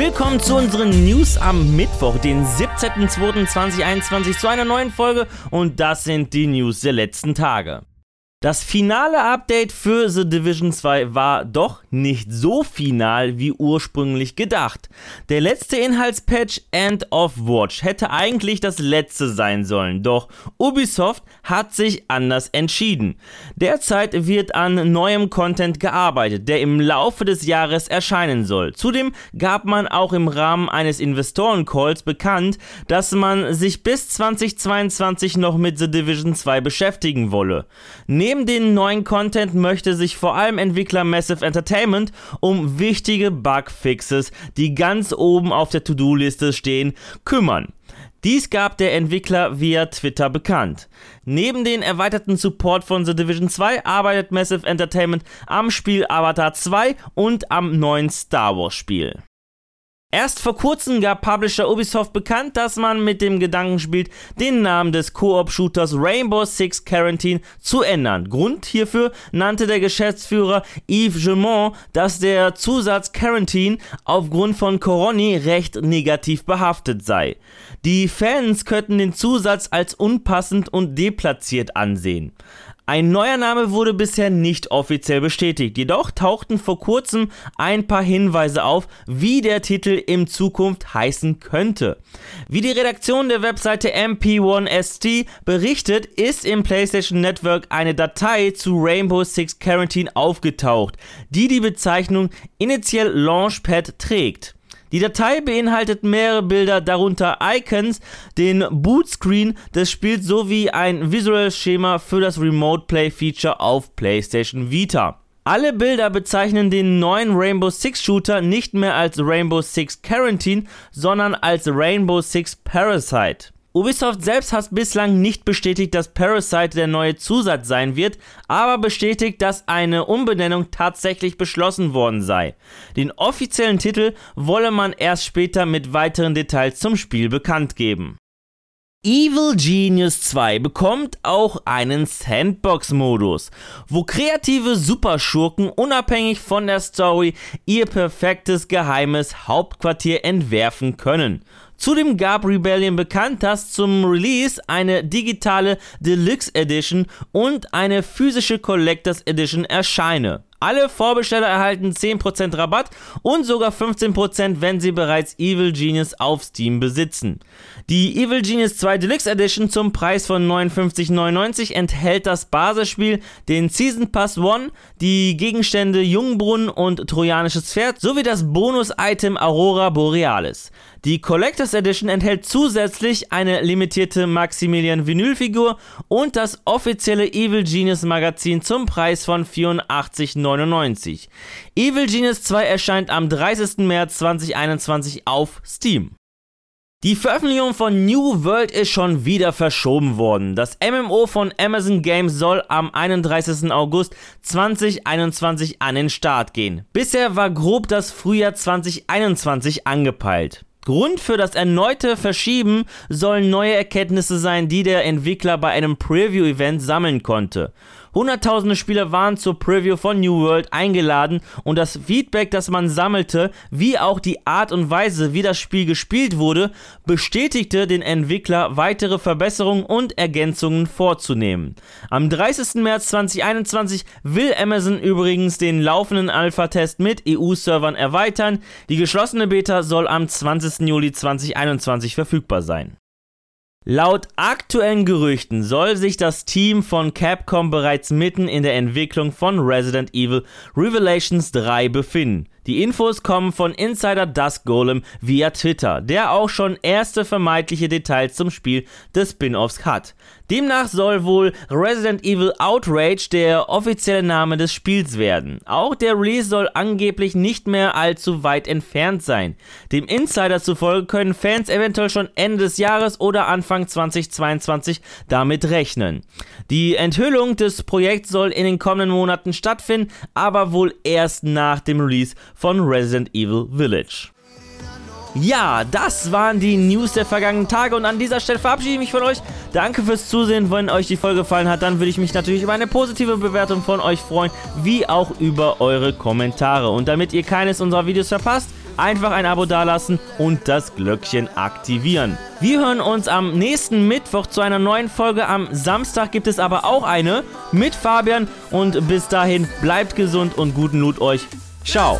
Willkommen zu unseren News am Mittwoch, den 17.02.2021 zu einer neuen Folge und das sind die News der letzten Tage. Das finale Update für The Division 2 war doch nicht so final wie ursprünglich gedacht. Der letzte Inhaltspatch End of Watch hätte eigentlich das letzte sein sollen, doch Ubisoft hat sich anders entschieden. Derzeit wird an neuem Content gearbeitet, der im Laufe des Jahres erscheinen soll. Zudem gab man auch im Rahmen eines Investorencalls bekannt, dass man sich bis 2022 noch mit The Division 2 beschäftigen wolle. Neben den neuen Content möchte sich vor allem Entwickler Massive Entertainment um wichtige Bugfixes, die ganz oben auf der To-Do-Liste stehen, kümmern. Dies gab der Entwickler via Twitter bekannt. Neben den erweiterten Support von The Division 2 arbeitet Massive Entertainment am Spiel Avatar 2 und am neuen Star Wars Spiel. Erst vor kurzem gab Publisher Ubisoft bekannt, dass man mit dem Gedanken spielt, den Namen des Koop-Shooters Rainbow Six Quarantine zu ändern. Grund hierfür nannte der Geschäftsführer Yves Gemont, dass der Zusatz Quarantine aufgrund von Coroni recht negativ behaftet sei. Die Fans könnten den Zusatz als unpassend und deplatziert ansehen. Ein neuer Name wurde bisher nicht offiziell bestätigt, jedoch tauchten vor kurzem ein paar Hinweise auf, wie der Titel in Zukunft heißen könnte. Wie die Redaktion der Webseite MP1ST berichtet, ist im PlayStation Network eine Datei zu Rainbow Six Quarantine aufgetaucht, die die Bezeichnung Initial Launchpad trägt. Die Datei beinhaltet mehrere Bilder, darunter Icons, den Bootscreen des Spiels sowie ein visuelles Schema für das Remote Play Feature auf PlayStation Vita. Alle Bilder bezeichnen den neuen Rainbow Six Shooter nicht mehr als Rainbow Six Quarantine, sondern als Rainbow Six Parasite. Ubisoft selbst hat bislang nicht bestätigt, dass Parasite der neue Zusatz sein wird, aber bestätigt, dass eine Umbenennung tatsächlich beschlossen worden sei. Den offiziellen Titel wolle man erst später mit weiteren Details zum Spiel bekannt geben. Evil Genius 2 bekommt auch einen Sandbox-Modus, wo kreative Superschurken unabhängig von der Story ihr perfektes geheimes Hauptquartier entwerfen können. Zudem gab Rebellion bekannt, dass zum Release eine digitale Deluxe Edition und eine physische Collectors Edition erscheine. Alle Vorbesteller erhalten 10% Rabatt und sogar 15%, wenn sie bereits Evil Genius auf Steam besitzen. Die Evil Genius 2 Deluxe Edition zum Preis von 59,99 enthält das Basisspiel, den Season Pass One, die Gegenstände Jungbrunnen und Trojanisches Pferd sowie das Bonus-Item Aurora Borealis. Die Collectors Edition enthält zusätzlich eine limitierte Maximilian Vinylfigur und das offizielle Evil Genius Magazin zum Preis von 84,99. Evil Genius 2 erscheint am 30. März 2021 auf Steam. Die Veröffentlichung von New World ist schon wieder verschoben worden. Das MMO von Amazon Games soll am 31. August 2021 an den Start gehen. Bisher war grob das Frühjahr 2021 angepeilt. Grund für das erneute Verschieben sollen neue Erkenntnisse sein, die der Entwickler bei einem Preview-Event sammeln konnte. Hunderttausende Spieler waren zur Preview von New World eingeladen und das Feedback, das man sammelte, wie auch die Art und Weise, wie das Spiel gespielt wurde, bestätigte den Entwickler, weitere Verbesserungen und Ergänzungen vorzunehmen. Am 30. März 2021 will Amazon übrigens den laufenden Alpha-Test mit EU-Servern erweitern. Die geschlossene Beta soll am 20. Juli 2021 verfügbar sein. Laut aktuellen Gerüchten soll sich das Team von Capcom bereits mitten in der Entwicklung von Resident Evil Revelations 3 befinden. Die Infos kommen von Insider Dusk Golem via Twitter, der auch schon erste vermeintliche Details zum Spiel des Spin-offs hat. Demnach soll wohl Resident Evil Outrage der offizielle Name des Spiels werden. Auch der Release soll angeblich nicht mehr allzu weit entfernt sein. Dem Insider zufolge können Fans eventuell schon Ende des Jahres oder Anfang 2022 damit rechnen. Die Enthüllung des Projekts soll in den kommenden Monaten stattfinden, aber wohl erst nach dem Release von Resident Evil Village. Ja, das waren die News der vergangenen Tage und an dieser Stelle verabschiede ich mich von euch. Danke fürs Zusehen. Wenn euch die Folge gefallen hat, dann würde ich mich natürlich über eine positive Bewertung von euch freuen, wie auch über eure Kommentare. Und damit ihr keines unserer Videos verpasst, einfach ein Abo dalassen und das Glöckchen aktivieren. Wir hören uns am nächsten Mittwoch zu einer neuen Folge. Am Samstag gibt es aber auch eine mit Fabian und bis dahin bleibt gesund und guten Loot euch. Ciao.